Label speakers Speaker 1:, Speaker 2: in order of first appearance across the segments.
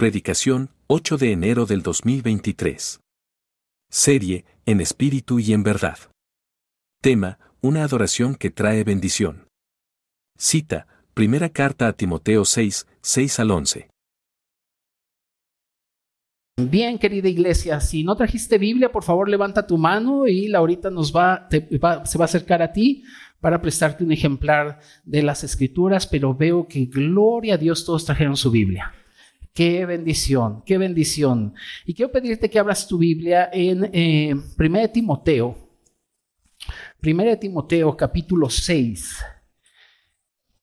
Speaker 1: Predicación, 8 de enero del 2023. Serie, en espíritu y en verdad. Tema, una adoración que trae bendición. Cita, primera carta a Timoteo 6, 6 al 11.
Speaker 2: Bien, querida iglesia, si no trajiste Biblia, por favor levanta tu mano y Laurita nos va, va, se va a acercar a ti para prestarte un ejemplar de las escrituras, pero veo que gloria a Dios todos trajeron su Biblia. Qué bendición, qué bendición. Y quiero pedirte que abras tu Biblia en eh, 1 Timoteo. 1 Timoteo capítulo 6.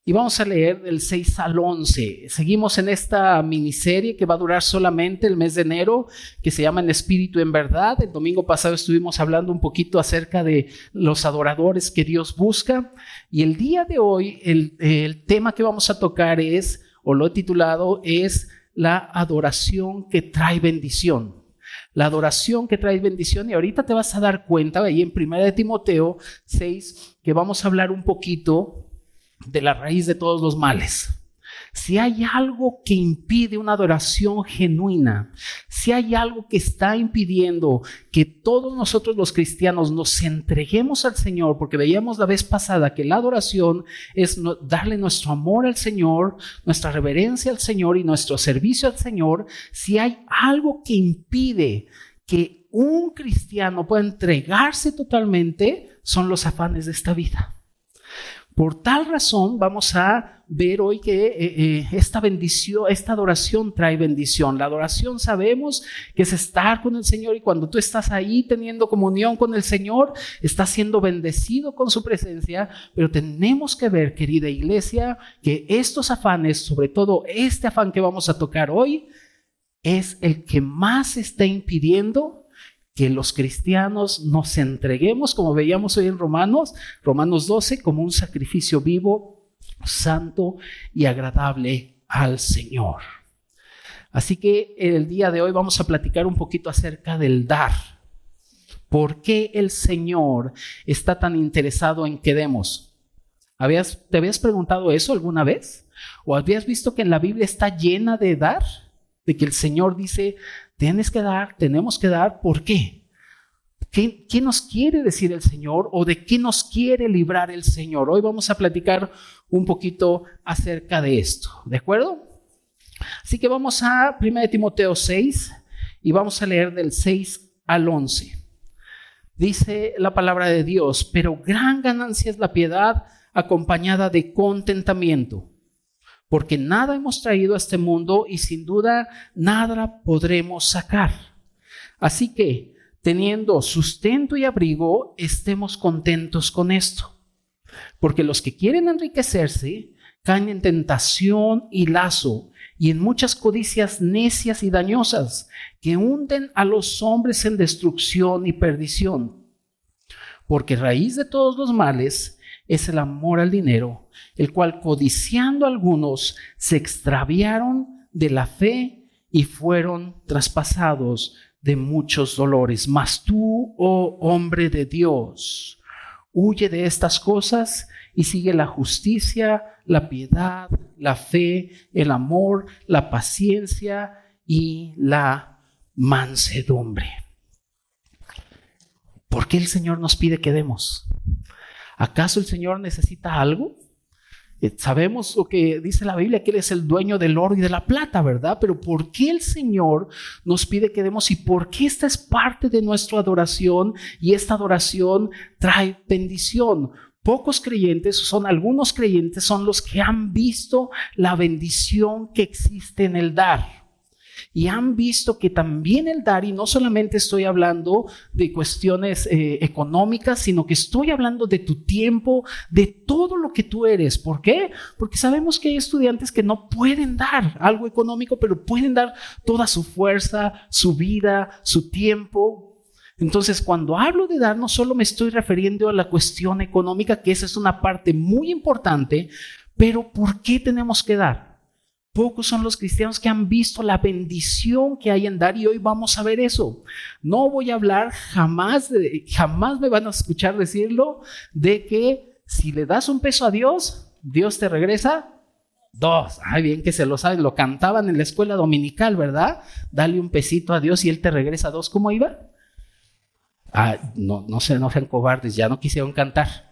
Speaker 2: Y vamos a leer del 6 al 11. Seguimos en esta miniserie que va a durar solamente el mes de enero, que se llama En Espíritu en Verdad. El domingo pasado estuvimos hablando un poquito acerca de los adoradores que Dios busca. Y el día de hoy, el, el tema que vamos a tocar es, o lo he titulado, es la adoración que trae bendición. La adoración que trae bendición. Y ahorita te vas a dar cuenta, ahí en 1 Timoteo 6, que vamos a hablar un poquito de la raíz de todos los males. Si hay algo que impide una adoración genuina, si hay algo que está impidiendo que todos nosotros los cristianos nos entreguemos al Señor, porque veíamos la vez pasada que la adoración es darle nuestro amor al Señor, nuestra reverencia al Señor y nuestro servicio al Señor, si hay algo que impide que un cristiano pueda entregarse totalmente, son los afanes de esta vida. Por tal razón vamos a ver hoy que eh, eh, esta bendición, esta adoración trae bendición. La adoración sabemos que es estar con el Señor y cuando tú estás ahí teniendo comunión con el Señor, estás siendo bendecido con su presencia, pero tenemos que ver, querida iglesia, que estos afanes, sobre todo este afán que vamos a tocar hoy, es el que más está impidiendo que los cristianos nos entreguemos, como veíamos hoy en Romanos, Romanos 12, como un sacrificio vivo, santo y agradable al Señor. Así que el día de hoy vamos a platicar un poquito acerca del dar. ¿Por qué el Señor está tan interesado en que demos? ¿Te habías preguntado eso alguna vez? ¿O habías visto que en la Biblia está llena de dar? De que el Señor dice, Tienes que dar, tenemos que dar. ¿Por qué? ¿Qué, ¿Qué, nos quiere decir el Señor o de qué nos quiere librar el Señor? Hoy vamos a platicar un poquito acerca de esto, ¿de acuerdo? Así que vamos a 1 Timoteo 6 y vamos a leer del 6 al 11. Dice la palabra de Dios, pero gran ganancia es la piedad acompañada de contentamiento porque nada hemos traído a este mundo y sin duda nada podremos sacar. Así que, teniendo sustento y abrigo, estemos contentos con esto. Porque los que quieren enriquecerse caen en tentación y lazo y en muchas codicias necias y dañosas que hunden a los hombres en destrucción y perdición. Porque raíz de todos los males es el amor al dinero, el cual codiciando algunos se extraviaron de la fe y fueron traspasados de muchos dolores. Mas tú, oh hombre de Dios, huye de estas cosas y sigue la justicia, la piedad, la fe, el amor, la paciencia y la mansedumbre. ¿Por qué el Señor nos pide que demos? ¿Acaso el Señor necesita algo? Eh, sabemos lo que dice la Biblia, que Él es el dueño del oro y de la plata, ¿verdad? Pero ¿por qué el Señor nos pide que demos y por qué esta es parte de nuestra adoración y esta adoración trae bendición? Pocos creyentes, son algunos creyentes, son los que han visto la bendición que existe en el dar y han visto que también el dar, y no solamente estoy hablando de cuestiones eh, económicas, sino que estoy hablando de tu tiempo, de todo lo que tú eres. ¿Por qué? Porque sabemos que hay estudiantes que no pueden dar algo económico, pero pueden dar toda su fuerza, su vida, su tiempo. Entonces, cuando hablo de dar, no solo me estoy refiriendo a la cuestión económica, que esa es una parte muy importante, pero ¿por qué tenemos que dar? Pocos son los cristianos que han visto la bendición que hay en dar y hoy vamos a ver eso. No voy a hablar jamás, jamás me van a escuchar decirlo, de que si le das un peso a Dios, Dios te regresa Dos. Ay, bien que se lo saben, lo cantaban en la escuela dominical, ¿verdad? Dale un pesito a Dios y Él te regresa dos. ¿Cómo iba? Ah, no, no, se, no sean cobardes, ya no quisieron cantar.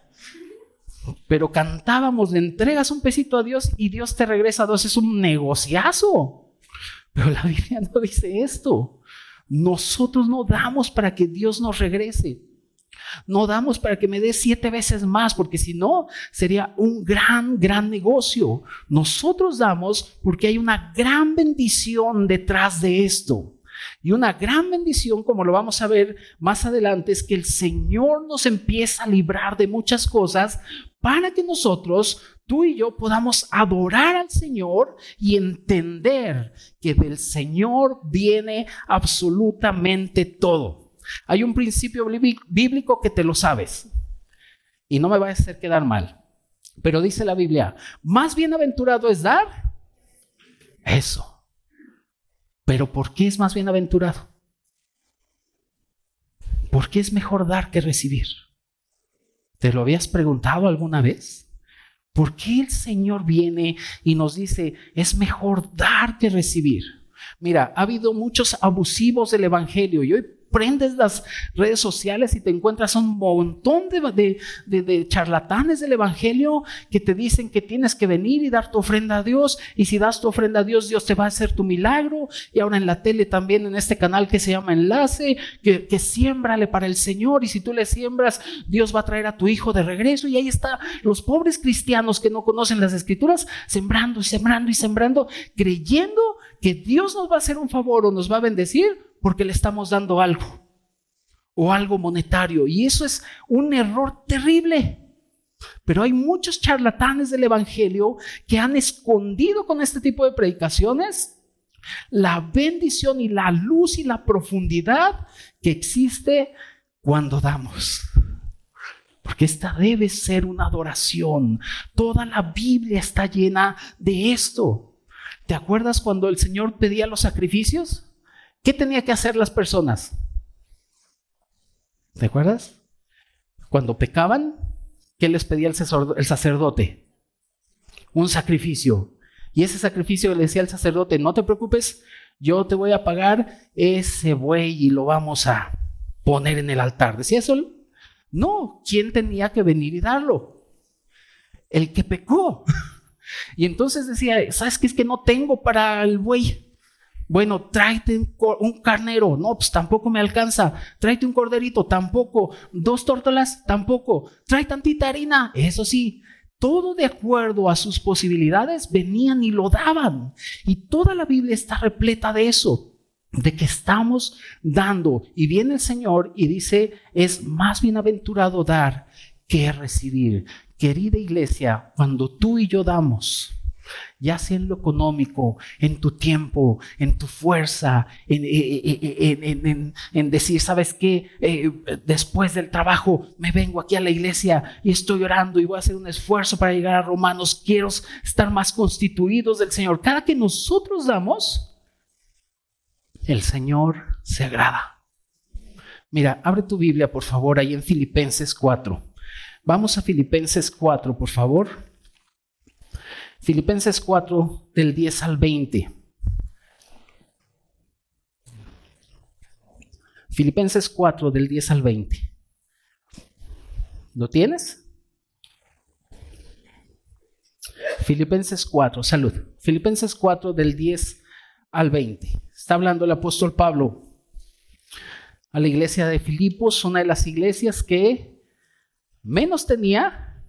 Speaker 2: Pero cantábamos, le entregas un pesito a Dios y Dios te regresa dos. Es un negociazo. Pero la Biblia no dice esto. Nosotros no damos para que Dios nos regrese. No damos para que me dé siete veces más, porque si no, sería un gran, gran negocio. Nosotros damos porque hay una gran bendición detrás de esto. Y una gran bendición, como lo vamos a ver más adelante, es que el Señor nos empieza a librar de muchas cosas para que nosotros, tú y yo, podamos adorar al Señor y entender que del Señor viene absolutamente todo. Hay un principio bíblico que te lo sabes y no me va a hacer quedar mal. Pero dice la Biblia, más bienaventurado es dar eso. Pero ¿por qué es más bienaventurado? ¿Por qué es mejor dar que recibir? ¿Te lo habías preguntado alguna vez? ¿Por qué el Señor viene y nos dice, es mejor dar que recibir? Mira, ha habido muchos abusivos del Evangelio y hoy prendes las redes sociales y te encuentras un montón de, de, charlatanes del Evangelio que te dicen que tienes que venir y dar tu ofrenda a Dios. Y si das tu ofrenda a Dios, Dios te va a hacer tu milagro. Y ahora en la tele también, en este canal que se llama Enlace, que, que para el Señor. Y si tú le siembras, Dios va a traer a tu hijo de regreso. Y ahí está los pobres cristianos que no conocen las escrituras, sembrando y sembrando y sembrando, creyendo que Dios nos va a hacer un favor o nos va a bendecir porque le estamos dando algo o algo monetario. Y eso es un error terrible. Pero hay muchos charlatanes del Evangelio que han escondido con este tipo de predicaciones la bendición y la luz y la profundidad que existe cuando damos. Porque esta debe ser una adoración. Toda la Biblia está llena de esto. ¿Te acuerdas cuando el Señor pedía los sacrificios? ¿Qué tenía que hacer las personas? ¿Te acuerdas? Cuando pecaban, ¿qué les pedía el sacerdote? Un sacrificio. Y ese sacrificio le decía al sacerdote, no te preocupes, yo te voy a pagar ese buey y lo vamos a poner en el altar. ¿Decía eso? No, ¿quién tenía que venir y darlo? El que pecó. Y entonces decía, ¿sabes qué? Es que no tengo para el buey. Bueno, tráete un carnero, no, pues tampoco me alcanza. Tráete un corderito, tampoco. Dos tórtolas, tampoco. Trae tantita harina, eso sí. Todo de acuerdo a sus posibilidades venían y lo daban. Y toda la Biblia está repleta de eso, de que estamos dando. Y viene el Señor y dice, es más bienaventurado dar que recibir. Querida iglesia, cuando tú y yo damos, ya sea en lo económico, en tu tiempo, en tu fuerza, en, eh, eh, decir, ¿sabes qué? Eh, después del trabajo me vengo aquí a la iglesia y estoy orando y voy a hacer un esfuerzo para llegar a Romanos, quiero estar más constituidos del Señor. Cada que nosotros damos, el Señor se agrada. Mira, abre tu Biblia, por favor, ahí en Filipenses 4. Vamos a Filipenses 4, por favor. Filipenses 4 del 10 al 20. Filipenses 4 del 10 al 20. ¿Lo tienes? Filipenses 4, salud. Filipenses 4 del 10 al 20. Está hablando el apóstol Pablo a la iglesia de Filipos, una de las iglesias que menos tenía,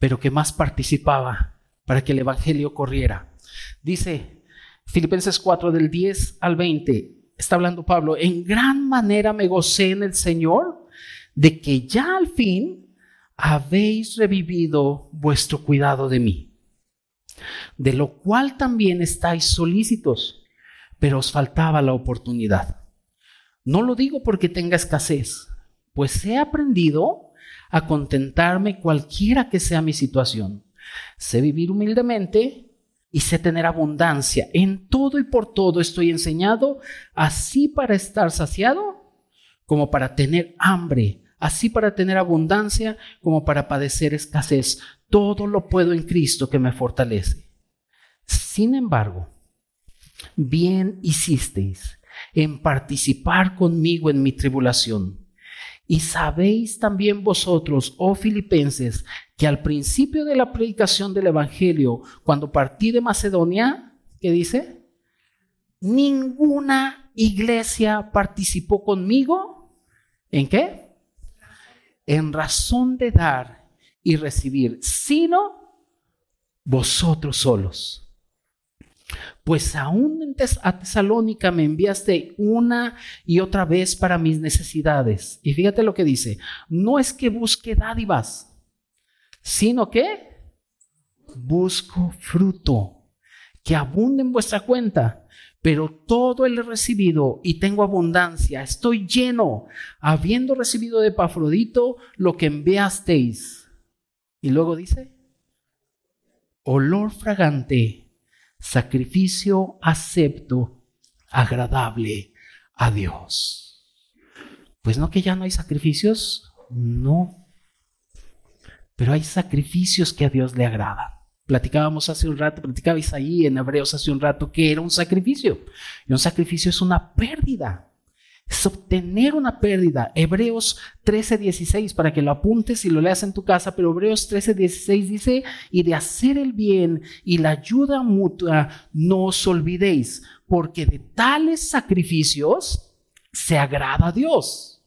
Speaker 2: pero que más participaba para que el Evangelio corriera. Dice Filipenses 4 del 10 al 20, está hablando Pablo, en gran manera me gocé en el Señor de que ya al fin habéis revivido vuestro cuidado de mí, de lo cual también estáis solícitos, pero os faltaba la oportunidad. No lo digo porque tenga escasez, pues he aprendido a contentarme cualquiera que sea mi situación Sé vivir humildemente y sé tener abundancia. En todo y por todo estoy enseñado, así para estar saciado como para tener hambre, así para tener abundancia como para padecer escasez. Todo lo puedo en Cristo que me fortalece. Sin embargo, bien hicisteis en participar conmigo en mi tribulación. Y sabéis también vosotros, oh filipenses, que al principio de la predicación del Evangelio, cuando partí de Macedonia, ¿qué dice? Ninguna iglesia participó conmigo. ¿En qué? En razón de dar y recibir, sino vosotros solos pues aún a Tesalónica me enviaste una y otra vez para mis necesidades. Y fíjate lo que dice, no es que busque dádivas, sino que busco fruto, que abunde en vuestra cuenta. Pero todo el recibido y tengo abundancia, estoy lleno, habiendo recibido de Pafrodito lo que enviasteis. Y luego dice, olor fragante sacrificio acepto, agradable a Dios. Pues no que ya no hay sacrificios, no. Pero hay sacrificios que a Dios le agradan. Platicábamos hace un rato, platicabais ahí en Hebreos hace un rato que era un sacrificio. Y un sacrificio es una pérdida es obtener una pérdida. Hebreos 13:16, para que lo apuntes y lo leas en tu casa, pero Hebreos 13:16 dice, y de hacer el bien y la ayuda mutua no os olvidéis, porque de tales sacrificios se agrada a Dios.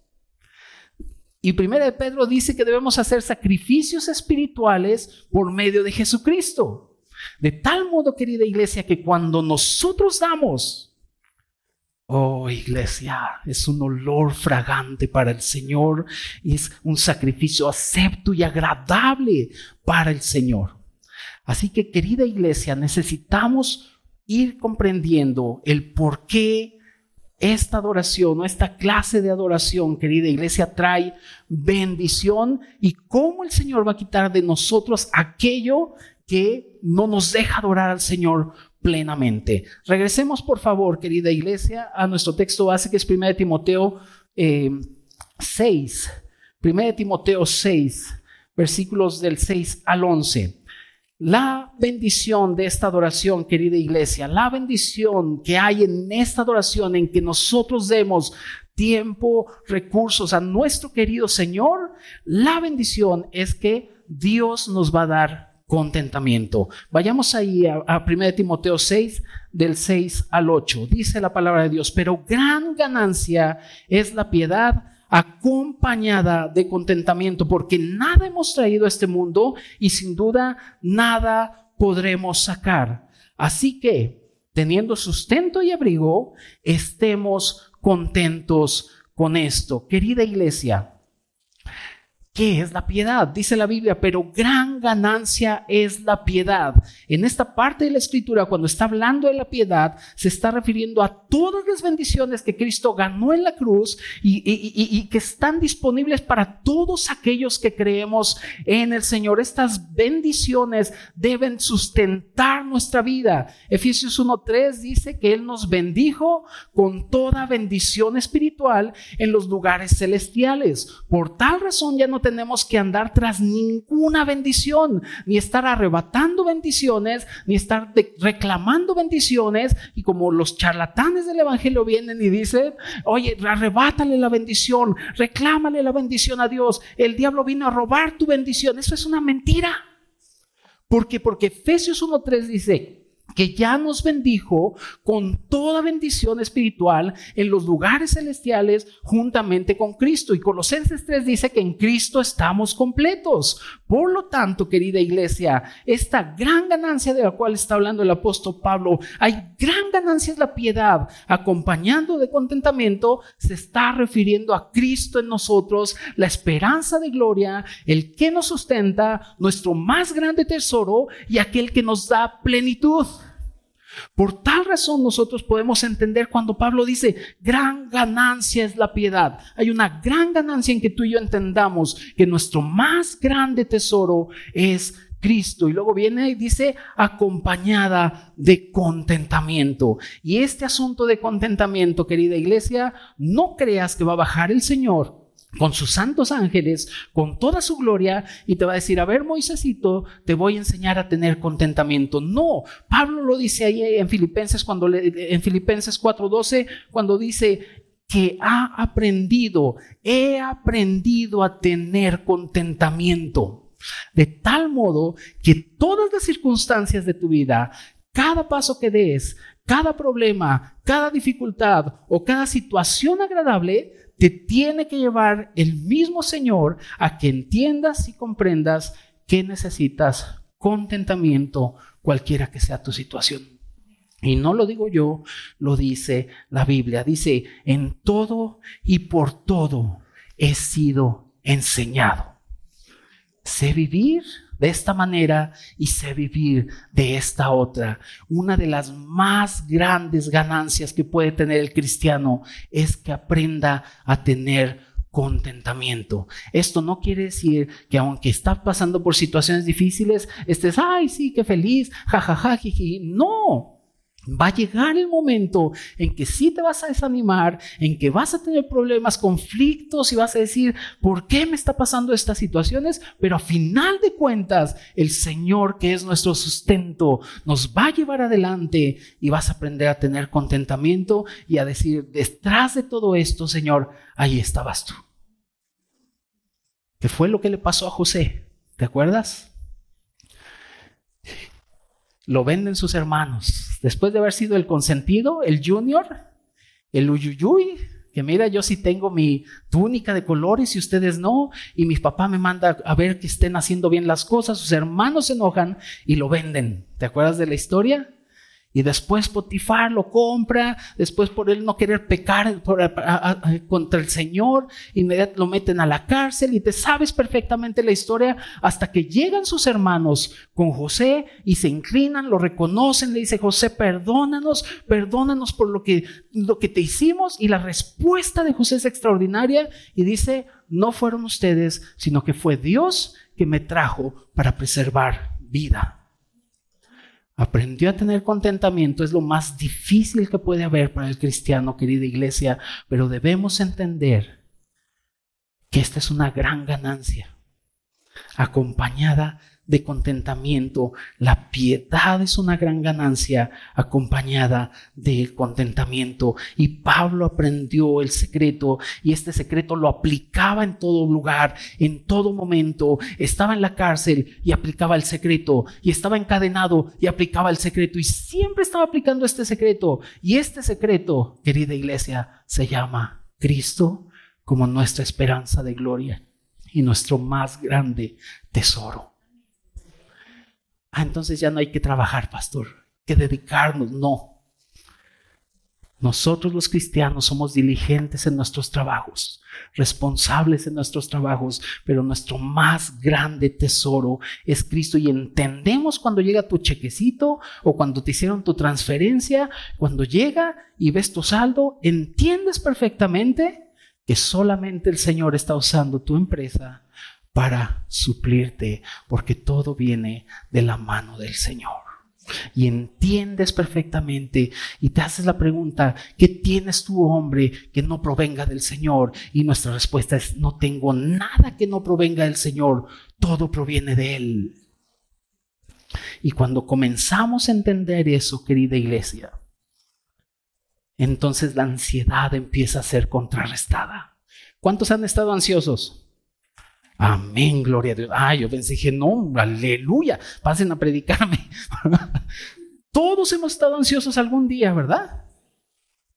Speaker 2: Y primero de Pedro dice que debemos hacer sacrificios espirituales por medio de Jesucristo. De tal modo, querida iglesia, que cuando nosotros damos, Oh, iglesia, es un olor fragante para el Señor y es un sacrificio acepto y agradable para el Señor. Así que, querida iglesia, necesitamos ir comprendiendo el por qué esta adoración o esta clase de adoración, querida iglesia, trae bendición y cómo el Señor va a quitar de nosotros aquello que no nos deja adorar al Señor plenamente. Regresemos, por favor, querida iglesia, a nuestro texto base que es 1 Timoteo 6. Eh, 1 Timoteo 6, versículos del 6 al 11. La bendición de esta adoración, querida iglesia, la bendición que hay en esta adoración en que nosotros demos tiempo, recursos a nuestro querido Señor, la bendición es que Dios nos va a dar contentamiento. Vayamos ahí a, 1 Timoteo 6, del 6 al 8. Dice la palabra de Dios, pero gran ganancia es la piedad acompañada de contentamiento, porque nada hemos traído a este mundo y sin duda nada podremos sacar. Así que, teniendo sustento y abrigo, estemos contentos con esto. Querida iglesia, ¿Qué es la piedad? Dice la Biblia, pero gran ganancia es la piedad. En esta parte de la escritura, cuando está hablando de la piedad, se está refiriendo a todas las bendiciones que Cristo ganó en la cruz y, que están disponibles para todos aquellos que creemos en el Señor. Estas bendiciones deben sustentar nuestra vida. Efesios 1.3 dice que Él nos bendijo con toda bendición espiritual en los lugares celestiales. Por tal razón ya no tenemos que andar tras ninguna bendición, ni estar arrebatando bendiciones, ni estar reclamando bendiciones. Y como los charlatanes del Evangelio vienen y dicen, oye, arrebátale la bendición, reclámale la bendición a Dios. El diablo vino a robar tu bendición. Eso es una mentira. Porque, porque Efesios 1.3 dice, que ya nos bendijo con toda bendición espiritual en los lugares celestiales juntamente con Cristo. Y Colosenses 3 dice que en Cristo estamos completos. Por lo tanto, querida iglesia, esta gran ganancia de la cual está hablando el apóstol Pablo, hay gran ganancia es la piedad, acompañando de contentamiento, se está refiriendo a Cristo en nosotros, la esperanza de gloria, el que nos sustenta, nuestro más grande tesoro y aquel que nos da plenitud. Por tal razón nosotros podemos entender cuando Pablo dice, gran ganancia es la piedad. Hay una gran ganancia en que tú y yo entendamos que nuestro más grande tesoro es Cristo. Y luego viene y dice, acompañada de contentamiento. Y este asunto de contentamiento, querida iglesia, no creas que va a bajar el Señor con sus santos ángeles, con toda su gloria, y te va a decir, a ver, Moisésito, te voy a enseñar a tener contentamiento. No, Pablo lo dice ahí en Filipenses, cuando le, en Filipenses 4:12, cuando dice que ha aprendido, he aprendido a tener contentamiento. De tal modo que todas las circunstancias de tu vida, cada paso que des, cada problema, cada dificultad o cada situación agradable, te tiene que llevar el mismo Señor a que entiendas y comprendas que necesitas contentamiento cualquiera que sea tu situación. Y no lo digo yo, lo dice la Biblia. Dice, en todo y por todo he sido enseñado. Sé vivir de esta manera y sé vivir de esta otra. Una de las más grandes ganancias que puede tener el cristiano es que aprenda a tener contentamiento. Esto no quiere decir que aunque estás pasando por situaciones difíciles, estés, ay, sí, qué feliz, jajaja, jiji. No, Va a llegar el momento en que sí te vas a desanimar, en que vas a tener problemas, conflictos y vas a decir, ¿por qué me está pasando estas situaciones? Pero a final de cuentas, el Señor, que es nuestro sustento, nos va a llevar adelante y vas a aprender a tener contentamiento y a decir, detrás de todo esto, Señor, ahí estabas tú. ¿Qué fue lo que le pasó a José? ¿Te acuerdas? Lo venden sus hermanos. Después de haber sido el consentido, el junior, el uyuyuy, que mira, yo sí tengo mi túnica de colores y ustedes no, y mi papá me manda a ver que estén haciendo bien las cosas, sus hermanos se enojan y lo venden. ¿Te acuerdas de la historia? Y después Potifar lo compra, después por él no querer pecar contra el Señor, inmediatamente lo meten a la cárcel y te sabes perfectamente la historia hasta que llegan sus hermanos con José y se inclinan, lo reconocen, le dice José, perdónanos, perdónanos por lo que, lo que te hicimos y la respuesta de José es extraordinaria y dice, no fueron ustedes, sino que fue Dios que me trajo para preservar vida. Aprendió a tener contentamiento, es lo más difícil que puede haber para el cristiano, querida iglesia, pero debemos entender que esta es una gran ganancia, acompañada de contentamiento. La piedad es una gran ganancia acompañada del contentamiento. Y Pablo aprendió el secreto y este secreto lo aplicaba en todo lugar, en todo momento. Estaba en la cárcel y aplicaba el secreto. Y estaba encadenado y aplicaba el secreto. Y siempre estaba aplicando este secreto. Y este secreto, querida iglesia, se llama Cristo como nuestra esperanza de gloria y nuestro más grande tesoro. Ah, entonces ya no hay que trabajar, pastor, que dedicarnos. No. Nosotros los cristianos somos diligentes en nuestros trabajos, responsables en nuestros trabajos, pero nuestro más grande tesoro es Cristo y entendemos cuando llega tu chequecito o cuando te hicieron tu transferencia, cuando llega y ves tu saldo, entiendes perfectamente que solamente el Señor está usando tu empresa para suplirte, porque todo viene de la mano del Señor. Y entiendes perfectamente y te haces la pregunta, ¿qué tienes tú, hombre, que no provenga del Señor? Y nuestra respuesta es, no tengo nada que no provenga del Señor, todo proviene de Él. Y cuando comenzamos a entender eso, querida iglesia, entonces la ansiedad empieza a ser contrarrestada. ¿Cuántos han estado ansiosos? Amén, gloria a Dios. Ah, yo pensé, dije, no, aleluya, pasen a predicarme. Todos hemos estado ansiosos algún día, ¿verdad?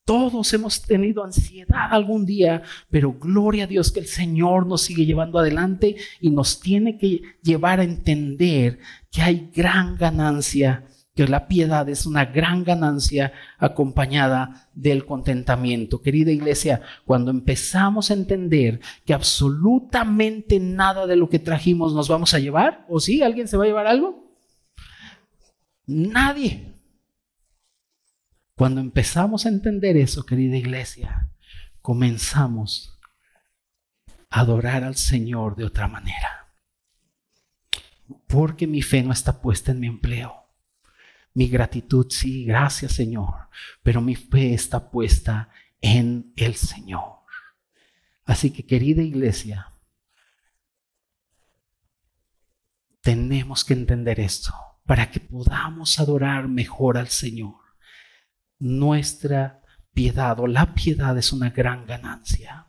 Speaker 2: Todos hemos tenido ansiedad algún día, pero gloria a Dios que el Señor nos sigue llevando adelante y nos tiene que llevar a entender que hay gran ganancia que la piedad es una gran ganancia acompañada del contentamiento. Querida iglesia, cuando empezamos a entender que absolutamente nada de lo que trajimos nos vamos a llevar, ¿o sí? ¿Alguien se va a llevar algo? Nadie. Cuando empezamos a entender eso, querida iglesia, comenzamos a adorar al Señor de otra manera. Porque mi fe no está puesta en mi empleo mi gratitud, sí, gracias Señor, pero mi fe está puesta en el Señor. Así que querida iglesia, tenemos que entender esto para que podamos adorar mejor al Señor. Nuestra piedad o la piedad es una gran ganancia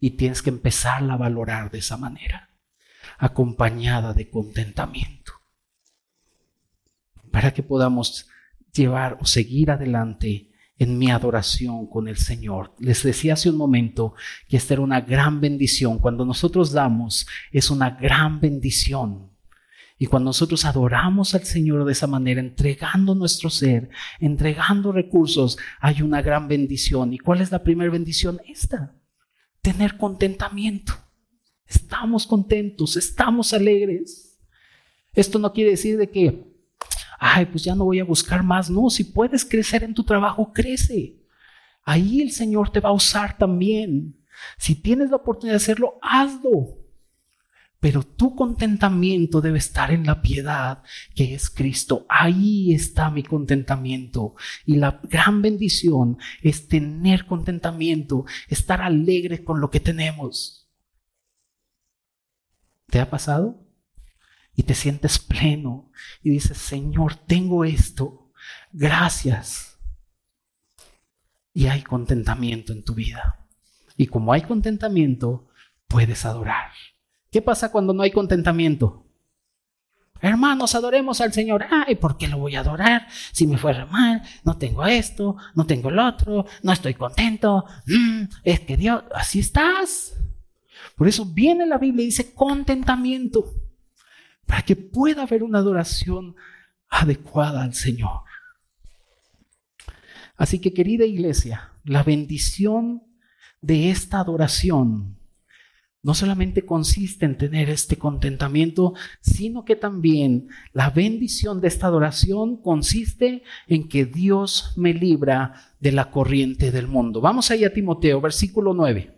Speaker 2: y tienes que empezarla a valorar de esa manera, acompañada de contentamiento, para que podamos llevar o seguir adelante en mi adoración con el Señor. Les decía hace un momento que esta era una gran bendición. Cuando nosotros damos, es una gran bendición. Y cuando nosotros adoramos al Señor de esa manera, entregando nuestro ser, entregando recursos, hay una gran bendición. ¿Y cuál es la primera bendición? Esta, tener contentamiento. Estamos contentos, estamos alegres. Esto no quiere decir de que, ay, pues ya no voy a buscar más. No, si puedes crecer en tu trabajo, crece. Ahí el Señor te va a usar también. Si tienes la oportunidad de hacerlo, hazlo. Pero tu contentamiento debe estar en la piedad que es Cristo. Ahí está mi contentamiento. Y la gran bendición es tener contentamiento, estar alegre con lo que tenemos. ¿Te ha pasado? Y te sientes pleno y dices, Señor, tengo esto. Gracias. Y hay contentamiento en tu vida. Y como hay contentamiento, puedes adorar. ¿Qué pasa cuando no hay contentamiento? Hermanos, adoremos al Señor. Ay, ¿por qué lo voy a adorar? Si me fue mal, no tengo esto, no tengo el otro, no estoy contento. Mm, es que Dios, así estás. Por eso viene la Biblia y dice contentamiento, para que pueda haber una adoración adecuada al Señor. Así que querida iglesia, la bendición de esta adoración no solamente consiste en tener este contentamiento, sino que también la bendición de esta adoración consiste en que Dios me libra de la corriente del mundo. Vamos ahí a Timoteo, versículo 9.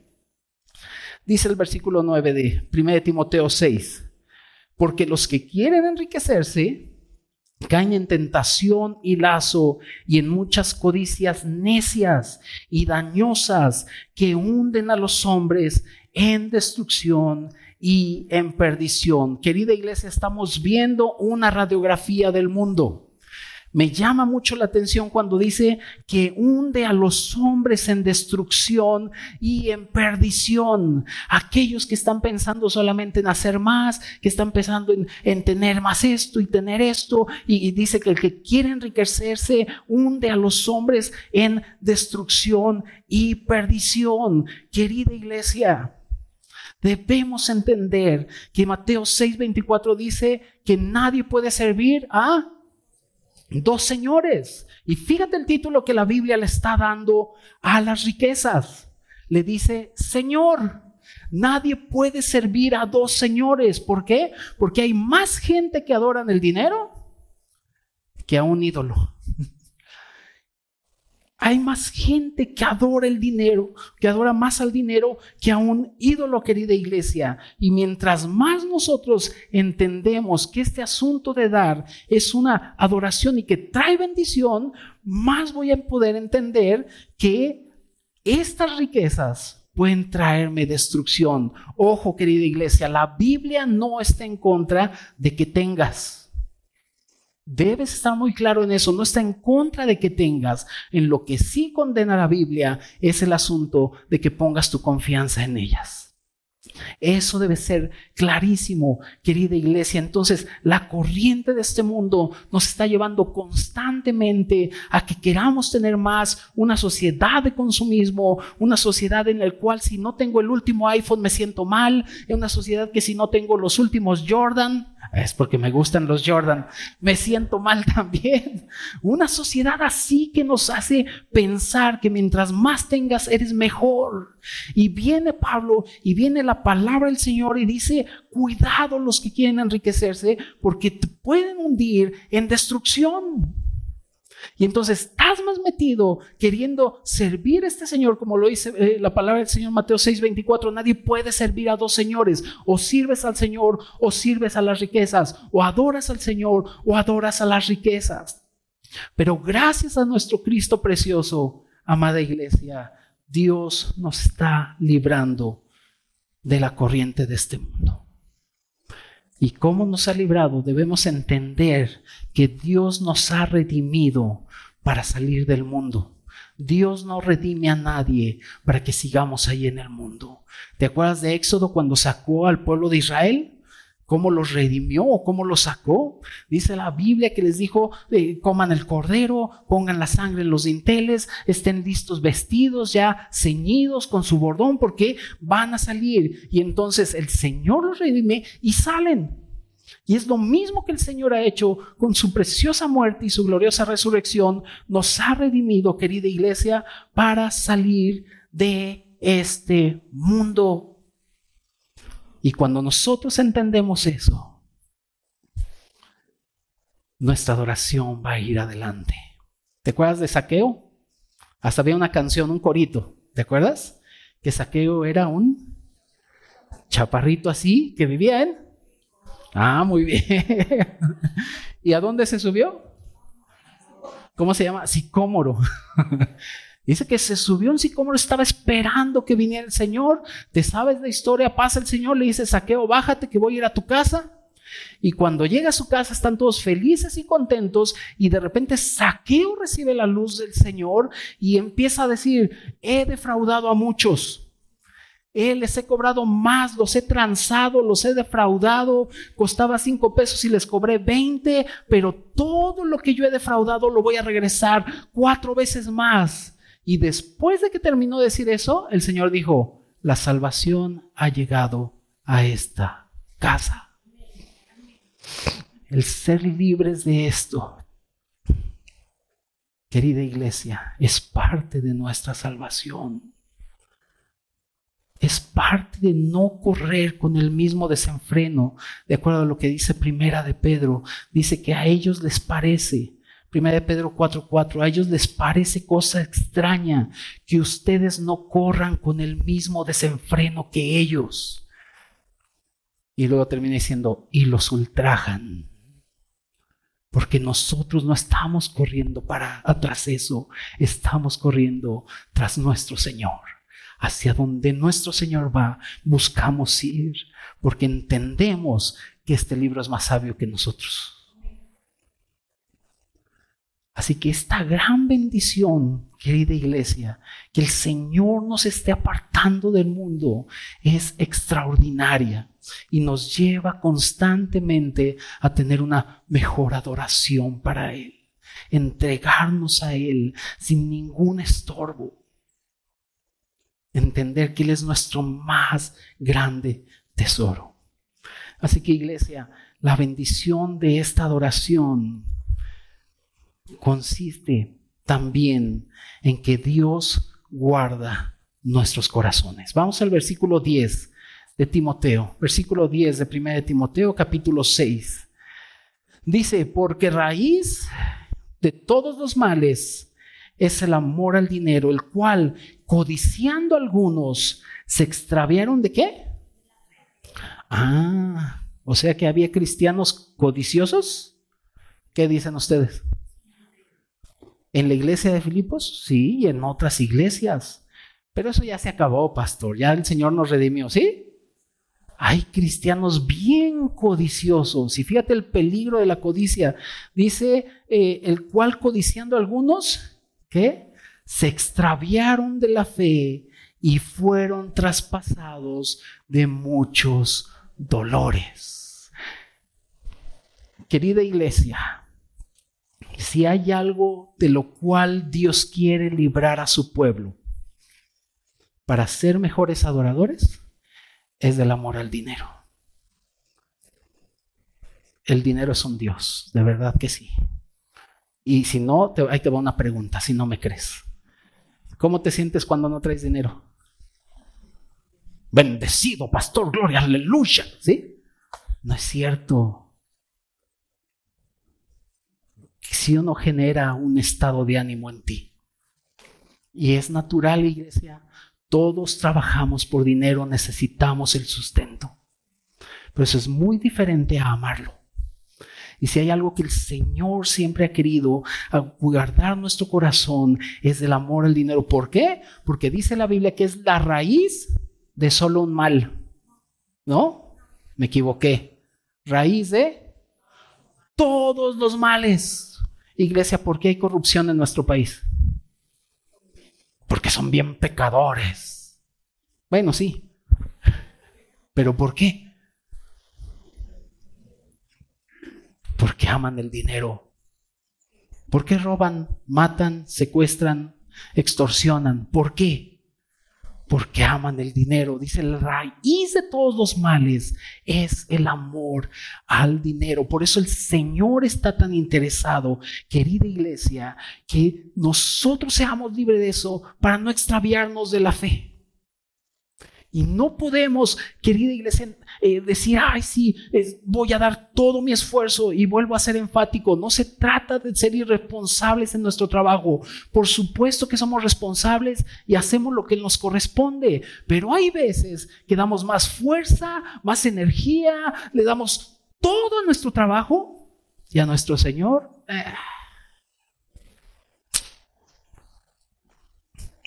Speaker 2: Dice el versículo 9 de 1 Timoteo 6, porque los que quieren enriquecerse caen en tentación y lazo y en muchas codicias necias y dañosas que hunden a los hombres en destrucción y en perdición. Querida iglesia, estamos viendo una radiografía del mundo. Me llama mucho la atención cuando dice que hunde a los hombres en destrucción y en perdición. Aquellos que están pensando solamente en hacer más, que están pensando en, tener más esto y tener esto. Y, y dice que el que quiere enriquecerse hunde a los hombres en destrucción y perdición. Querida iglesia, debemos entender que Mateo 6:24 dice que nadie puede servir a dos señores. Y fíjate el título que la Biblia le está dando a las riquezas. Le dice, Señor, nadie puede servir a dos señores. ¿Por qué? Porque hay más gente que adoran el dinero que a un ídolo. Hay más gente que adora el dinero, que adora más al dinero que a un ídolo, querida iglesia. Y mientras más nosotros entendemos que este asunto de dar es una adoración y que trae bendición, más voy a poder entender que estas riquezas pueden traerme destrucción. Ojo, querida iglesia, la Biblia no está en contra de que tengas. Debes estar muy claro en eso, no está en contra de que tengas. En lo que sí condena la Biblia es el asunto de que pongas tu confianza en ellas. Eso debe ser clarísimo, querida iglesia. Entonces, la corriente de este mundo nos está llevando constantemente a que queramos tener más una sociedad de consumismo, una sociedad en la cual si no tengo el último iPhone me siento mal, en una sociedad que si no tengo los últimos Jordan, es porque me gustan los Jordan, me siento mal también. Una sociedad así que nos hace pensar que mientras más tengas eres mejor. Y viene Pablo y viene la palabra del Señor y dice, cuidado los que quieren enriquecerse porque te pueden hundir en destrucción. Y entonces estás más metido queriendo servir a este Señor, como lo dice eh, la palabra del Señor Mateo 6:24. Nadie puede servir a dos señores. O sirves al Señor o sirves a las riquezas. O adoras al Señor o adoras a las riquezas. Pero gracias a nuestro Cristo precioso, amada iglesia, Dios nos está librando de la corriente de este mundo. ¿Y cómo nos ha librado? Debemos entender que Dios nos ha redimido para salir del mundo. Dios no redime a nadie para que sigamos ahí en el mundo. ¿Te acuerdas de Éxodo cuando sacó al pueblo de Israel? ¿Cómo los redimió o cómo los sacó? Dice la Biblia que les dijo, eh, coman el cordero, pongan la sangre en los dinteles, estén listos vestidos, ya ceñidos con su bordón, porque van a salir. Y entonces el Señor los redime y salen. Y es lo mismo que el Señor ha hecho con su preciosa muerte y su gloriosa resurrección. Nos ha redimido, querida iglesia, para salir de este mundo. Y cuando nosotros entendemos eso, nuestra adoración va a ir adelante. ¿Te acuerdas de Saqueo? Hasta había una canción, un corito. ¿Te acuerdas? Que Saqueo era un chaparrito así que vivía en Ah, muy bien. ¿Y a dónde se subió? ¿Cómo se llama? Sicómoro. Dice que se subió un sicómoro, estaba esperando que viniera el Señor. ¿Te sabes la historia? Pasa el Señor, le dice, saqueo, bájate que voy a ir a tu casa. Y cuando llega a su casa están todos felices y contentos y de repente Saqueo recibe la luz del Señor y empieza a decir, he defraudado a muchos. Eh, les he cobrado más, los he transado, los he defraudado, costaba cinco pesos y les cobré veinte, pero todo lo que yo he defraudado lo voy a regresar cuatro veces más. Y después de que terminó de decir eso, el Señor dijo, la salvación ha llegado a esta casa. El ser libres de esto, querida iglesia, es parte de nuestra salvación es parte de no correr con el mismo desenfreno, de acuerdo a lo que dice Primera de Pedro. Dice que a ellos les parece, Primera de Pedro 4:4, a ellos les parece cosa extraña que ustedes no corran con el mismo desenfreno que ellos. Y luego termina diciendo, y los ultrajan. Porque nosotros no estamos corriendo para atrás eso, estamos corriendo tras nuestro Señor hacia donde nuestro Señor va, buscamos ir, porque entendemos que este libro es más sabio que nosotros. Así que esta gran bendición, querida iglesia, que el Señor nos esté apartando del mundo, es extraordinaria y nos lleva constantemente a tener una mejor adoración para Él, entregarnos a Él sin ningún estorbo entender que Él es nuestro más grande tesoro. Así que iglesia, la bendición de esta adoración consiste también en que Dios guarda nuestros corazones. Vamos al versículo 10 de Timoteo, versículo 10 de 1 de Timoteo, capítulo 6. Dice, porque raíz de todos los males es el amor al dinero, el cual, codiciando algunos, se extraviaron de qué? Ah, o sea que había cristianos codiciosos. ¿Qué dicen ustedes? ¿En la iglesia de Filipos? Sí, y en otras iglesias. Pero eso ya se acabó, pastor. Ya el Señor nos redimió, ¿sí? Hay cristianos bien codiciosos. Y fíjate el peligro de la codicia. Dice, eh, el cual codiciando algunos, que se extraviaron de la fe y fueron traspasados de muchos dolores. Querida iglesia, si hay algo de lo cual Dios quiere librar a su pueblo para ser mejores adoradores, es del amor al dinero. El dinero es un Dios, de verdad que sí. Y si no, te, ahí te va una pregunta, si no me crees. ¿Cómo te sientes cuando no traes dinero? Bendecido, pastor, gloria, aleluya. ¿Sí? No es cierto. Si uno genera un estado de ánimo en ti. Y es natural, iglesia. Todos trabajamos por dinero, necesitamos el sustento. Pero eso es muy diferente a amarlo. Y si hay algo que el Señor siempre ha querido guardar nuestro corazón es el amor al dinero. ¿Por qué? Porque dice la Biblia que es la raíz de solo un mal. ¿No? Me equivoqué. Raíz de todos los males. Iglesia, ¿por qué hay corrupción en nuestro país? Porque son bien pecadores. Bueno, sí. ¿Pero por qué? Porque aman el dinero. ¿Por qué roban, matan, secuestran, extorsionan? ¿Por qué? Porque aman el dinero. Dice el raíz de todos los males es el amor al dinero. Por eso el Señor está tan interesado, querida iglesia, que nosotros seamos libres de eso para no extraviarnos de la fe. Y no podemos, querida iglesia, eh, decir, ay, sí, voy a dar todo mi esfuerzo y vuelvo a ser enfático. No se trata de ser irresponsables en nuestro trabajo. Por supuesto que somos responsables y hacemos lo que nos corresponde, pero hay veces que damos más fuerza, más energía, le damos todo a nuestro trabajo y a nuestro Señor. Eh,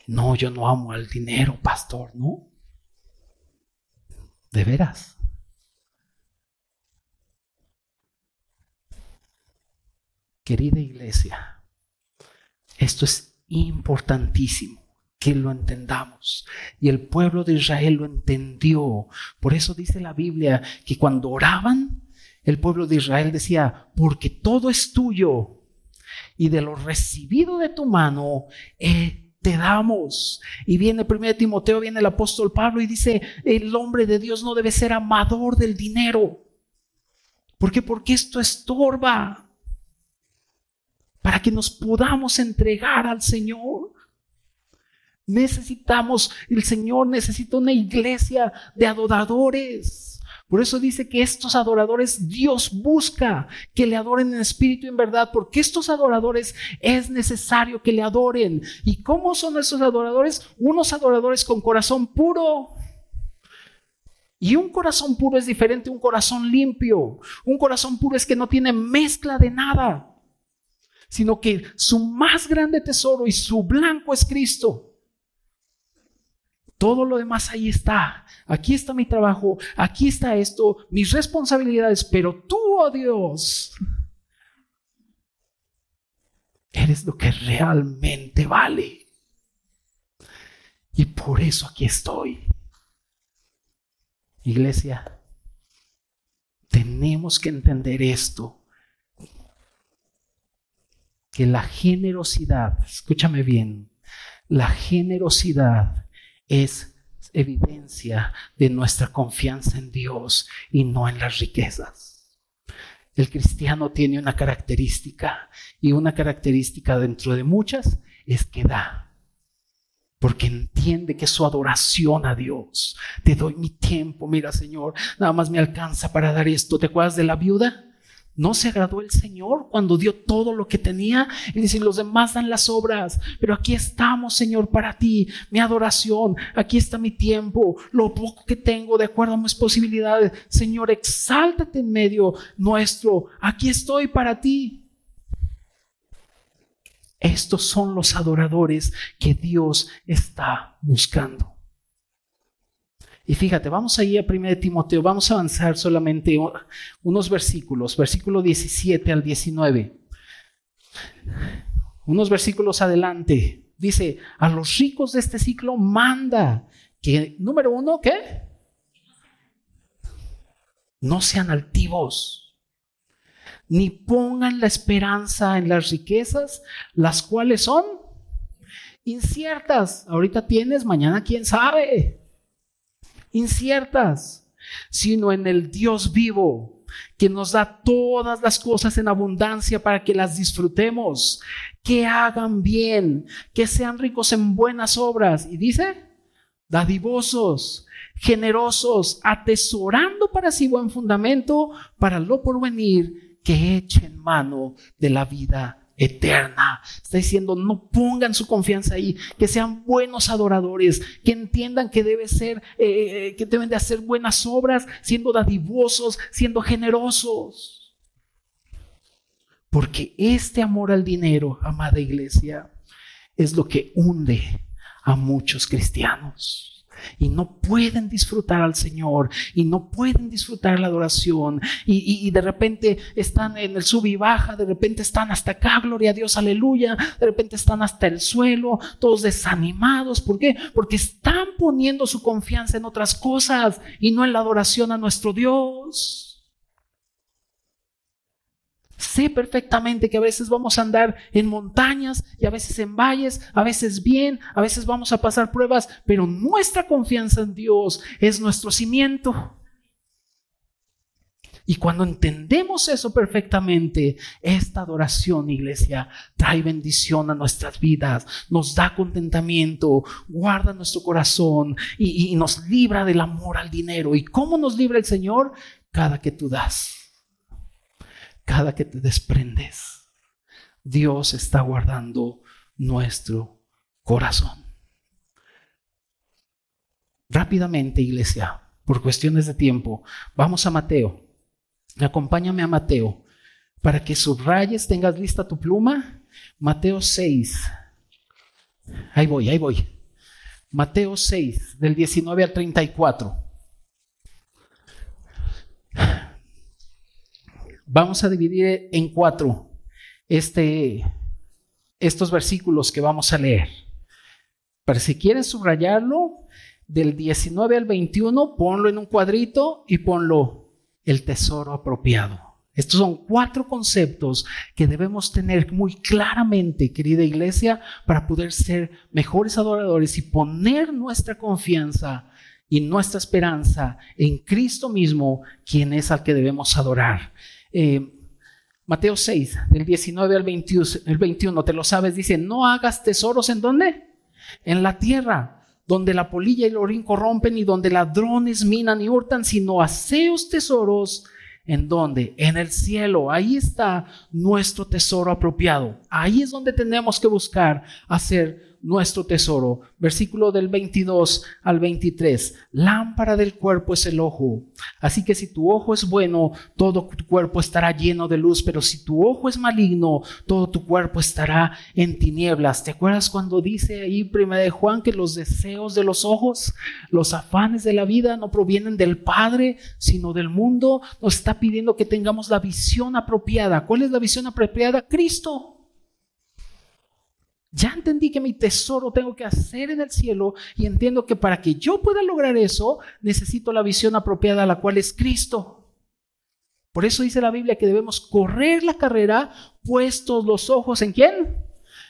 Speaker 2: no, yo no amo al dinero, pastor, ¿no? De veras. Querida iglesia, esto es importantísimo que lo entendamos. Y el pueblo de Israel lo entendió. Por eso dice la Biblia que cuando oraban, el pueblo de Israel decía, porque todo es tuyo y de lo recibido de tu mano he te damos. Y viene primero Timoteo, viene el apóstol Pablo y dice, el hombre de Dios no debe ser amador del dinero. ¿Por qué? Porque esto estorba para que nos podamos entregar al Señor. Necesitamos, el Señor necesita una iglesia de adoradores por eso dice que estos adoradores Dios busca que le adoren en espíritu y en verdad, porque estos adoradores es necesario que le adoren. ¿Y cómo son esos adoradores? Unos adoradores con corazón puro. Y un corazón puro es diferente a un corazón limpio. Un corazón puro es que no tiene mezcla de nada, sino que su más grande tesoro y su blanco es Cristo. Todo lo demás ahí está. Aquí está mi trabajo, aquí está esto, mis responsabilidades, pero tú, oh Dios, eres lo que realmente vale. Y por eso aquí estoy. Iglesia, tenemos que entender esto. Que la generosidad, escúchame bien, la generosidad es evidencia de nuestra confianza en Dios y no en las riquezas. El cristiano tiene una característica y una característica dentro de muchas es que da. Porque entiende que su adoración a Dios. Te doy mi tiempo, mira Señor, nada más me alcanza para dar esto. ¿Te acuerdas de la viuda? ¿No se agradó el Señor cuando dio todo lo que tenía? Y dice, los demás dan las obras, pero aquí estamos, Señor, para ti, mi adoración, aquí está mi tiempo, lo poco que tengo de acuerdo a mis posibilidades. Señor, exáltate en medio nuestro, aquí estoy para ti. Estos son los adoradores que Dios está buscando. Y fíjate, vamos ahí a 1 Timoteo, vamos a avanzar solamente unos versículos, versículo 17 al 19. Unos versículos adelante. Dice, a los ricos de este ciclo manda que, número uno, ¿qué? No sean altivos, ni pongan la esperanza en las riquezas, las cuales son inciertas. Ahorita tienes, mañana quién sabe inciertas, sino en el Dios vivo, que nos da todas las cosas en abundancia para que las disfrutemos, que hagan bien, que sean ricos en buenas obras. Y dice, dadivosos, generosos, atesorando para sí buen fundamento, para lo porvenir, que echen mano de la vida eterna. Está diciendo, no pongan su confianza ahí, que sean buenos adoradores, que entiendan que debe ser, eh, eh, que deben de hacer buenas obras, siendo dadivosos, siendo generosos. Porque este amor al dinero, amada iglesia, es lo que hunde a muchos cristianos y no pueden disfrutar al Señor y no pueden disfrutar la adoración y, de repente están en el sub y baja, de repente están hasta acá, gloria a Dios, aleluya, de repente están hasta el suelo, todos desanimados. ¿Por qué? Porque están poniendo su confianza en otras cosas y no en la adoración a nuestro Dios. Sé perfectamente que a veces vamos a andar en montañas y a veces en valles, a veces bien, a veces vamos a pasar pruebas, pero nuestra confianza en Dios es nuestro cimiento. Y cuando entendemos eso perfectamente, esta adoración, iglesia, trae bendición a nuestras vidas, nos da contentamiento, guarda nuestro corazón y, y nos libra del amor al dinero. ¿Y cómo nos libra el Señor? Cada que tú das cada que te desprendes, Dios está guardando nuestro corazón. Rápidamente, iglesia, por cuestiones de tiempo, vamos a Mateo. Acompáñame a Mateo para que subrayes, tengas lista tu pluma. Mateo 6. Ahí voy, ahí voy. Mateo 6, del 19 al 34. Vamos a dividir en cuatro este, estos versículos que vamos a leer. Pero si quieres subrayarlo, del 19 al 21, ponlo en un cuadrito y ponlo el tesoro apropiado. Estos son cuatro conceptos que debemos tener muy claramente, querida iglesia, para poder ser mejores adoradores y poner nuestra confianza y nuestra esperanza en Cristo mismo, quien es al que debemos adorar. Eh, Mateo 6, del 19 al 21, el 21, te lo sabes, dice, no hagas tesoros en dónde? En la tierra, donde la polilla y el orín corrompen y donde ladrones minan y hurtan, sino haceos tesoros en dónde? En el cielo. Ahí está nuestro tesoro apropiado. Ahí es donde tenemos que buscar hacer nuestro tesoro. Versículo del 22 al 23. Lámpara del cuerpo es el ojo. Así que si tu ojo es bueno, todo tu cuerpo estará lleno de luz, pero si tu ojo es maligno, todo tu cuerpo estará en tinieblas. ¿Te acuerdas cuando dice ahí Primera de Juan que los deseos de los ojos, los afanes de la vida no provienen del Padre, sino del mundo? Nos está pidiendo que tengamos la visión apropiada. ¿Cuál es la visión apropiada? Cristo. Ya entendí que mi tesoro tengo que hacer en el cielo y entiendo que para que yo pueda lograr eso necesito la visión apropiada, la cual es Cristo. Por eso dice la Biblia que debemos correr la carrera puestos los ojos en quién?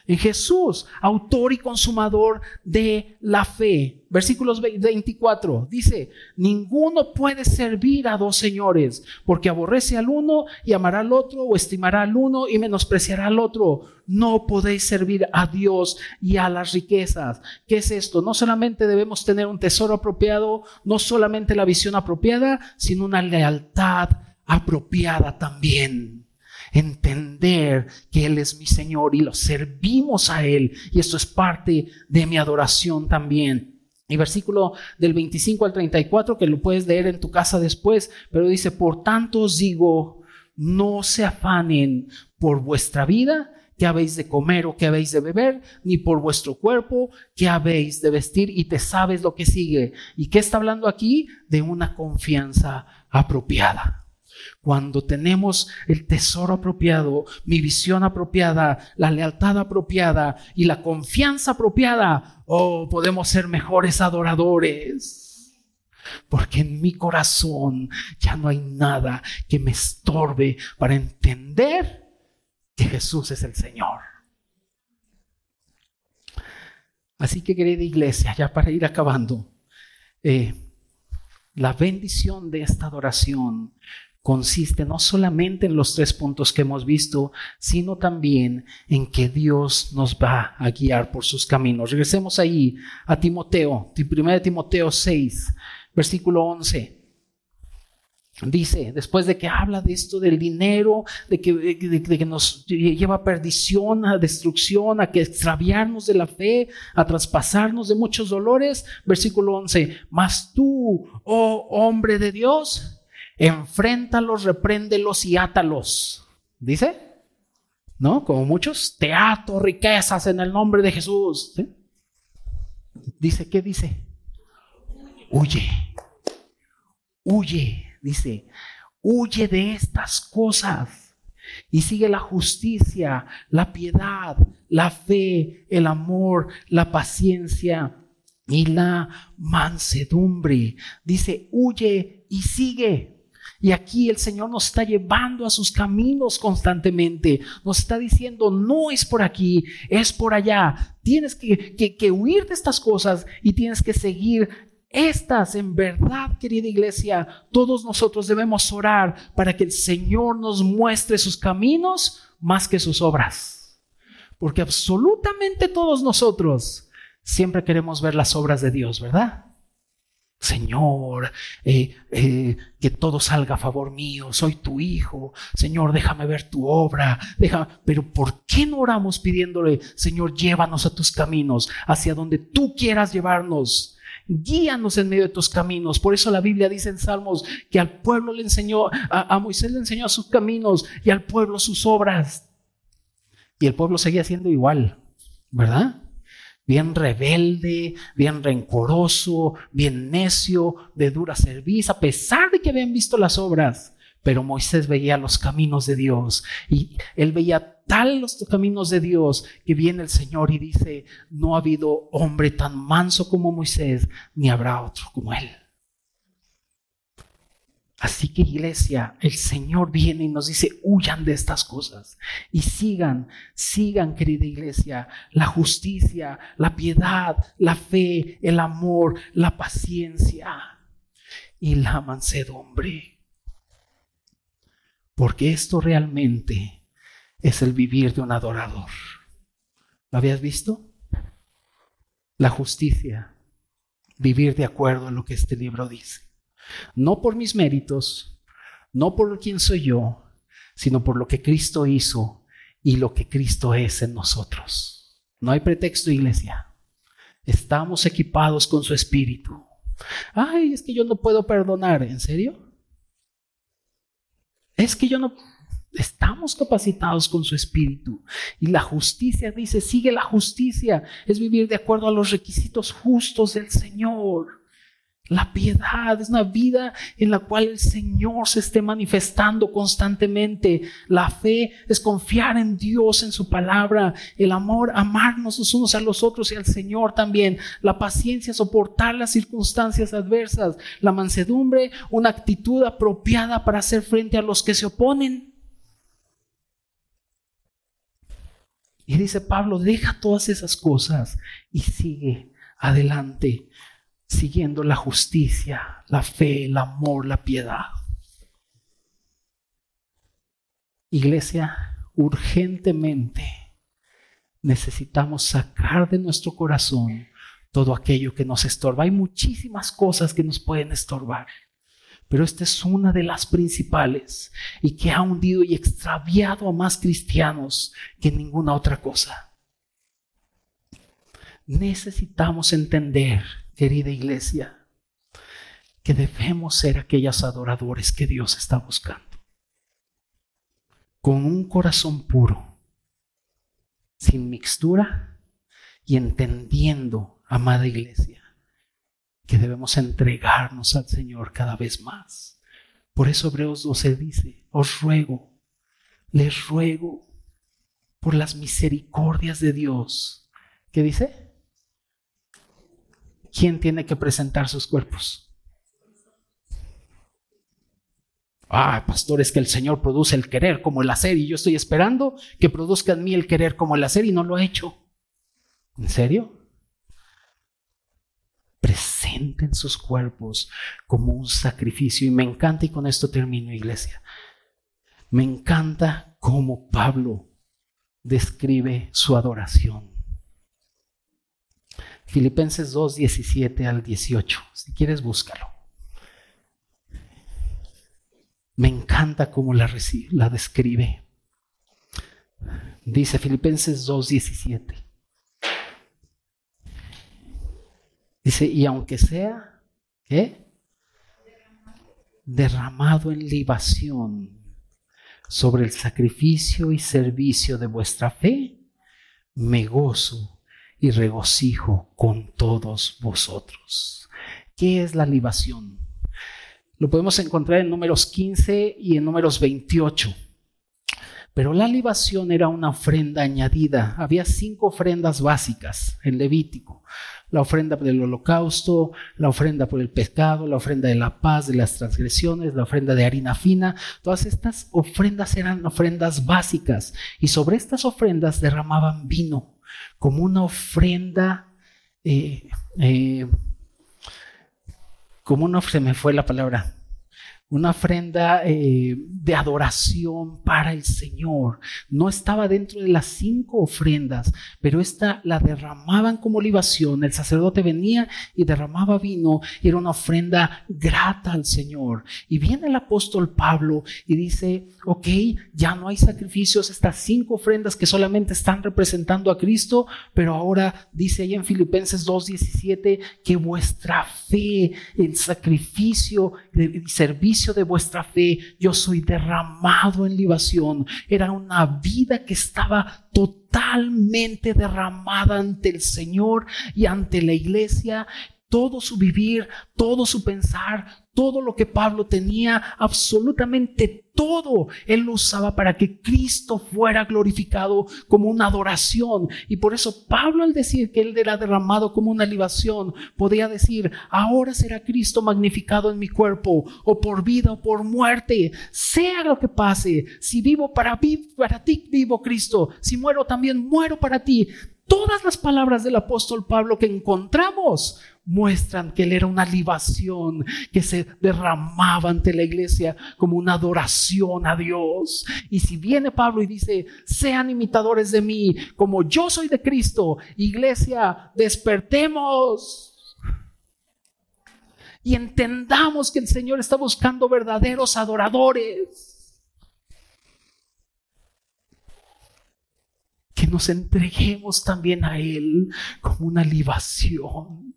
Speaker 2: En Jesús, autor y consumador de la fe. Versículos 24 dice, ninguno puede servir a dos señores, porque aborrece al uno y amará al otro, o estimará al uno y menospreciará al otro. No podéis servir a Dios y a las riquezas. ¿Qué es esto? No solamente debemos tener un tesoro apropiado, no solamente la visión apropiada, sino una lealtad apropiada también entender que Él es mi Señor y lo servimos a Él. Y esto es parte de mi adoración también. Y versículo del 25 al 34, que lo puedes leer en tu casa después, pero dice, por tanto os digo, no se afanen por vuestra vida, que habéis de comer o que habéis de beber, ni por vuestro cuerpo, que habéis de vestir, y te sabes lo que sigue. ¿Y qué está hablando aquí? De una confianza apropiada. Cuando tenemos el tesoro apropiado, mi visión apropiada, la lealtad apropiada y la confianza apropiada, oh, podemos ser mejores adoradores. Porque en mi corazón ya no hay nada que me estorbe para entender que Jesús es el Señor. Así que querida iglesia, ya para ir acabando, eh, la bendición de esta adoración consiste no solamente en los tres puntos que hemos visto, sino también en que Dios nos va a guiar por sus caminos. Regresemos ahí a Timoteo, 1 Timoteo 6, versículo 11. Dice, después de que habla de esto del dinero, de que, de, que, nos lleva a perdición, a destrucción, a que extraviarnos de la fe, a traspasarnos de muchos dolores, versículo 11, mas tú, oh hombre de Dios, enfréntalos, repréndelos y átalos. ¿Dice? ¿no? Como muchos, teatro, riquezas en el nombre de Jesús. Dice, ¿qué dice? Huye, huye, dice, huye de estas cosas y sigue la justicia, la piedad, la fe, el amor, la paciencia y la mansedumbre. Dice, huye y sigue. Y aquí el Señor nos está llevando a sus caminos constantemente. Nos está diciendo, no es por aquí, es por allá. Tienes que, que, huir de estas cosas y tienes que seguir estas, en verdad, querida iglesia, todos nosotros debemos orar para que el Señor nos muestre sus caminos más que sus obras. Porque absolutamente todos nosotros siempre queremos ver las obras de Dios, ¿verdad? Señor, eh, eh, que todo salga a favor mío, soy tu hijo, Señor, déjame ver tu obra, déjame, pero ¿por qué no oramos pidiéndole, Señor, llévanos a tus caminos, hacia donde tú quieras llevarnos? Guíanos en medio de tus caminos. Por eso la Biblia dice en Salmos que al pueblo le enseñó, a, a Moisés le enseñó sus caminos y al pueblo sus obras. Y el pueblo seguía siendo igual, ¿verdad? Bien rebelde, bien rencoroso, bien necio, de dura cerviz, a pesar de que habían visto las obras. Pero Moisés veía los caminos de Dios y él veía tal los caminos de Dios que viene el Señor y dice, no ha habido hombre tan manso como Moisés, ni habrá otro como él. Así que iglesia, el Señor viene y nos dice, huyan de estas cosas y sigan, sigan querida iglesia, la justicia, la piedad, la fe, el amor, la paciencia y la mansedumbre. Porque esto realmente es el vivir de un adorador. ¿Lo habías visto? La justicia, vivir de acuerdo a lo que este libro dice. No por mis méritos, no por quién soy yo, sino por lo que Cristo hizo y lo que Cristo es en nosotros. No hay pretexto, iglesia. Estamos equipados con su espíritu. Ay, es que yo no puedo perdonar. ¿En serio? Es que yo no... Estamos capacitados con su espíritu. Y la justicia dice, sigue la justicia. Es vivir de acuerdo a los requisitos justos del Señor. La piedad es una vida en la cual el Señor se esté manifestando constantemente. La fe es confiar en Dios, en su palabra. El amor, amarnos los unos a los otros y al Señor también. La paciencia, soportar las circunstancias adversas. La mansedumbre, una actitud apropiada para hacer frente a los que se oponen. Y dice Pablo, deja todas esas cosas y sigue adelante siguiendo la justicia, la fe, el amor, la piedad. Iglesia, urgentemente necesitamos sacar de nuestro corazón todo aquello que nos estorba. Hay muchísimas cosas que nos pueden estorbar, pero esta es una de las principales y que ha hundido y extraviado a más cristianos que ninguna otra cosa. Necesitamos entender querida iglesia, que debemos ser aquellos adoradores que Dios está buscando. Con un corazón puro, sin mixtura y entendiendo, amada iglesia, que debemos entregarnos al Señor cada vez más. Por eso Hebreos 12 dice, os ruego, les ruego por las misericordias de Dios. ¿Qué dice? ¿Quién tiene que presentar sus cuerpos? Ah, pastor, es que el Señor produce el querer como el hacer y yo estoy esperando que produzca en mí el querer como el hacer y no lo ha hecho. ¿En serio? Presenten sus cuerpos como un sacrificio y me encanta y con esto termino, iglesia. Me encanta cómo Pablo describe su adoración. Filipenses 2, 17 al 18. Si quieres, búscalo. Me encanta cómo la, describe. Dice Filipenses 2, 17. Dice, y aunque sea, ¿qué? Derramado en libación sobre el sacrificio y servicio de vuestra fe, me gozo y regocijo con todos vosotros. ¿Qué es la libación? Lo podemos encontrar en números 15 y en números 28. Pero la libación era una ofrenda añadida. Había cinco ofrendas básicas en Levítico. La ofrenda del holocausto, la ofrenda por el pecado, la ofrenda de la paz, de las transgresiones, la ofrenda de harina fina. Todas estas ofrendas eran ofrendas básicas. Y sobre estas ofrendas derramaban vino como una ofrenda, eh, eh, como una, se me fue la palabra, una ofrenda eh, de adoración para el Señor. No estaba dentro de las cinco ofrendas, pero esta la derramaban como libación. El sacerdote venía y derramaba vino y era una ofrenda grata al Señor. Y viene el apóstol Pablo y dice, ok, ya no hay sacrificios, estas cinco ofrendas que solamente están representando a Cristo, pero ahora dice ahí en Filipenses 2.17 que vuestra fe, el sacrificio y servicio, de vuestra fe, yo soy derramado en libación. Era una vida que estaba totalmente derramada ante el Señor y ante la iglesia. Todo su vivir, todo su pensar, todo lo que Pablo tenía, absolutamente todo, él lo usaba para que Cristo fuera glorificado como una adoración. Y por eso Pablo al decir que él era derramado como una libación, podía decir, ahora será Cristo magnificado en mi cuerpo, o por vida o por muerte, sea lo que pase. Si vivo para, para ti, vivo Cristo. Si muero también muero para ti. Todas las palabras del apóstol Pablo que encontramos muestran que él era una libación que se derramaba ante la iglesia como una adoración a Dios. Y si viene Pablo y dice, sean imitadores de mí, como yo soy de Cristo, iglesia, despertemos. Y entendamos que el Señor está buscando verdaderos adoradores. que nos entreguemos también a Él como una libación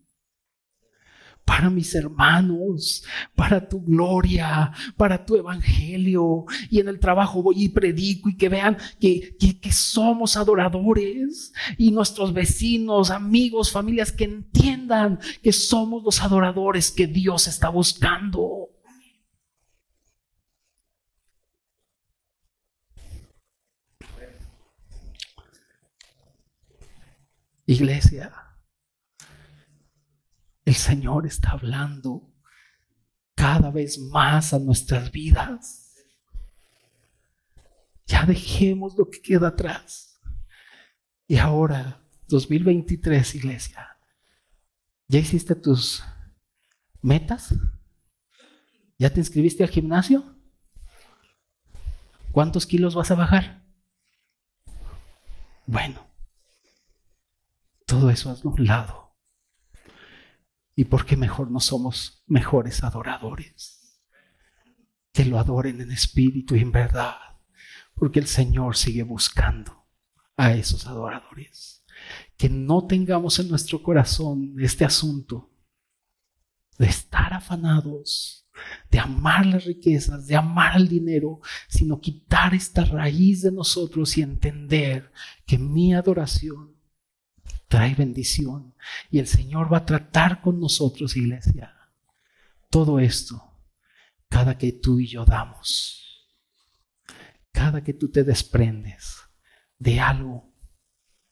Speaker 2: para mis hermanos, para tu gloria, para tu evangelio. Y en el trabajo voy y predico y que vean que, que, somos adoradores y nuestros vecinos, amigos, familias que entiendan que somos los adoradores que Dios está buscando. Iglesia, el Señor está hablando cada vez más a nuestras vidas. Ya dejemos lo que queda atrás. Y ahora, 2023, iglesia, ¿ya hiciste tus metas? ¿Ya te inscribiste al gimnasio? ¿Cuántos kilos vas a bajar? Bueno, todo eso a un lado ¿Y por qué mejor no somos mejores adoradores? Que lo adoren en espíritu y en verdad. Porque el Señor sigue buscando a esos adoradores. Que no tengamos en nuestro corazón este asunto de estar afanados, de amar las riquezas, de amar el dinero, sino quitar esta raíz de nosotros y entender que mi adoración trae bendición. Y el Señor va a tratar con nosotros, iglesia. Todo esto, cada que tú y yo damos, cada que tú te desprendes de algo,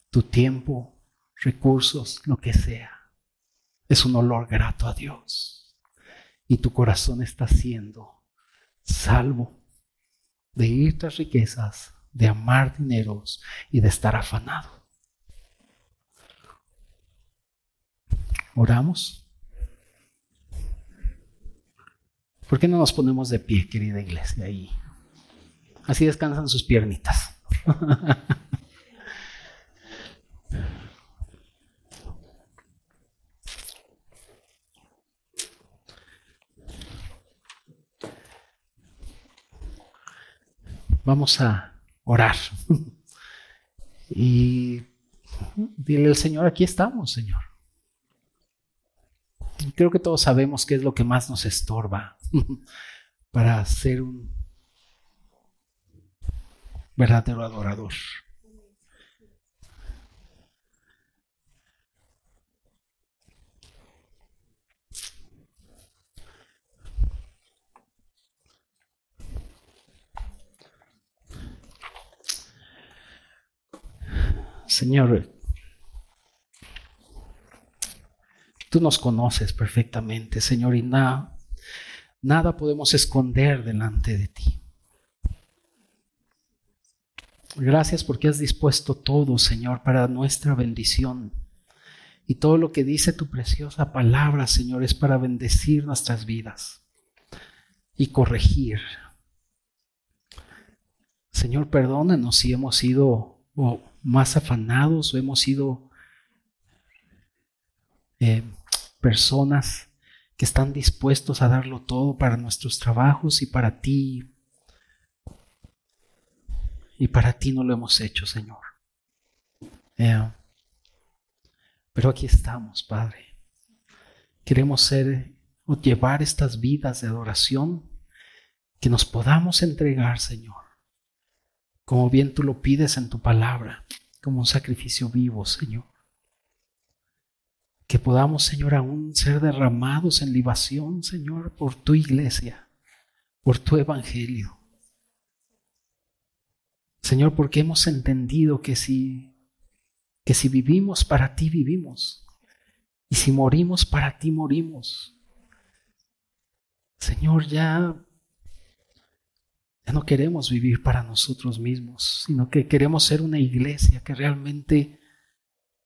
Speaker 2: tu tiempo, recursos, lo que sea, es un olor grato a Dios. Y tu corazón está siendo salvo de ir tras riquezas, de amar dineros y de estar afanado. Oramos. ¿Por qué no nos ponemos de pie, querida iglesia? Ahí. Así descansan sus piernitas. Vamos a orar. Y dile al Señor, aquí estamos, Señor creo que todos sabemos qué es lo que más nos estorba para hacer un, verdadero adorador. Señor, tú nos conoces perfectamente, Señor, y nada, nada podemos esconder delante de ti. Gracias porque has dispuesto todo, Señor, para nuestra bendición. Y todo lo que dice tu preciosa palabra, Señor, es para bendecir nuestras vidas y corregir. Señor, perdónanos si hemos sido más afanados o hemos sido eh, personas que están dispuestos a darlo todo para nuestros trabajos y para ti. Y para ti no lo hemos hecho, Señor. Eh, pero aquí estamos, Padre. Queremos ser o llevar estas vidas de adoración que nos podamos entregar, Señor como bien tú lo pides en tu palabra, como un sacrificio vivo, Señor. Que podamos, Señor, aún ser derramados en libación, Señor, por tu iglesia, por tu evangelio. Señor, porque hemos entendido que si, que si vivimos para ti, vivimos. Y si morimos para ti, morimos. Señor, ya ya no queremos vivir para nosotros mismos, sino que queremos ser una iglesia que realmente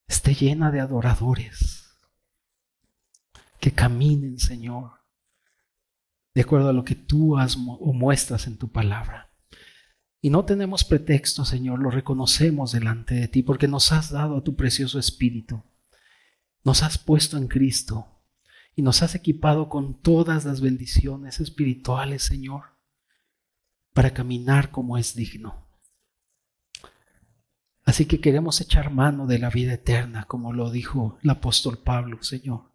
Speaker 2: esté llena de adoradores, que caminen, Señor, de acuerdo a lo que tú has o muestras en tu palabra. Y no tenemos pretexto, Señor, lo reconocemos delante de ti, porque nos has dado a tu precioso Espíritu, nos has puesto en Cristo y nos has equipado con todas las bendiciones espirituales, Señor para caminar como es digno. Así que queremos echar mano de la vida eterna, como lo dijo el apóstol Pablo, Señor.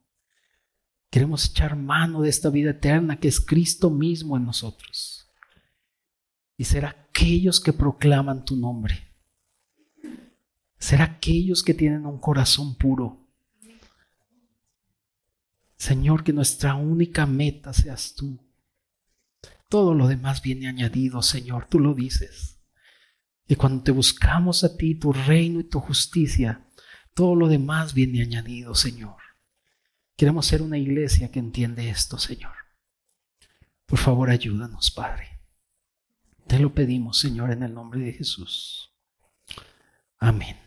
Speaker 2: Queremos echar mano de esta vida eterna que es Cristo mismo en nosotros. Y ser aquellos que proclaman tu nombre. Ser aquellos que tienen un corazón puro. Señor, que nuestra única meta seas tú. Todo lo demás viene añadido, Señor, tú lo dices. Y cuando te buscamos a ti, tu reino y tu justicia, todo lo demás viene añadido, Señor. Queremos ser una iglesia que entiende esto, Señor. Por favor, ayúdanos, Padre. Te lo pedimos, Señor, en el nombre de Jesús. Amén.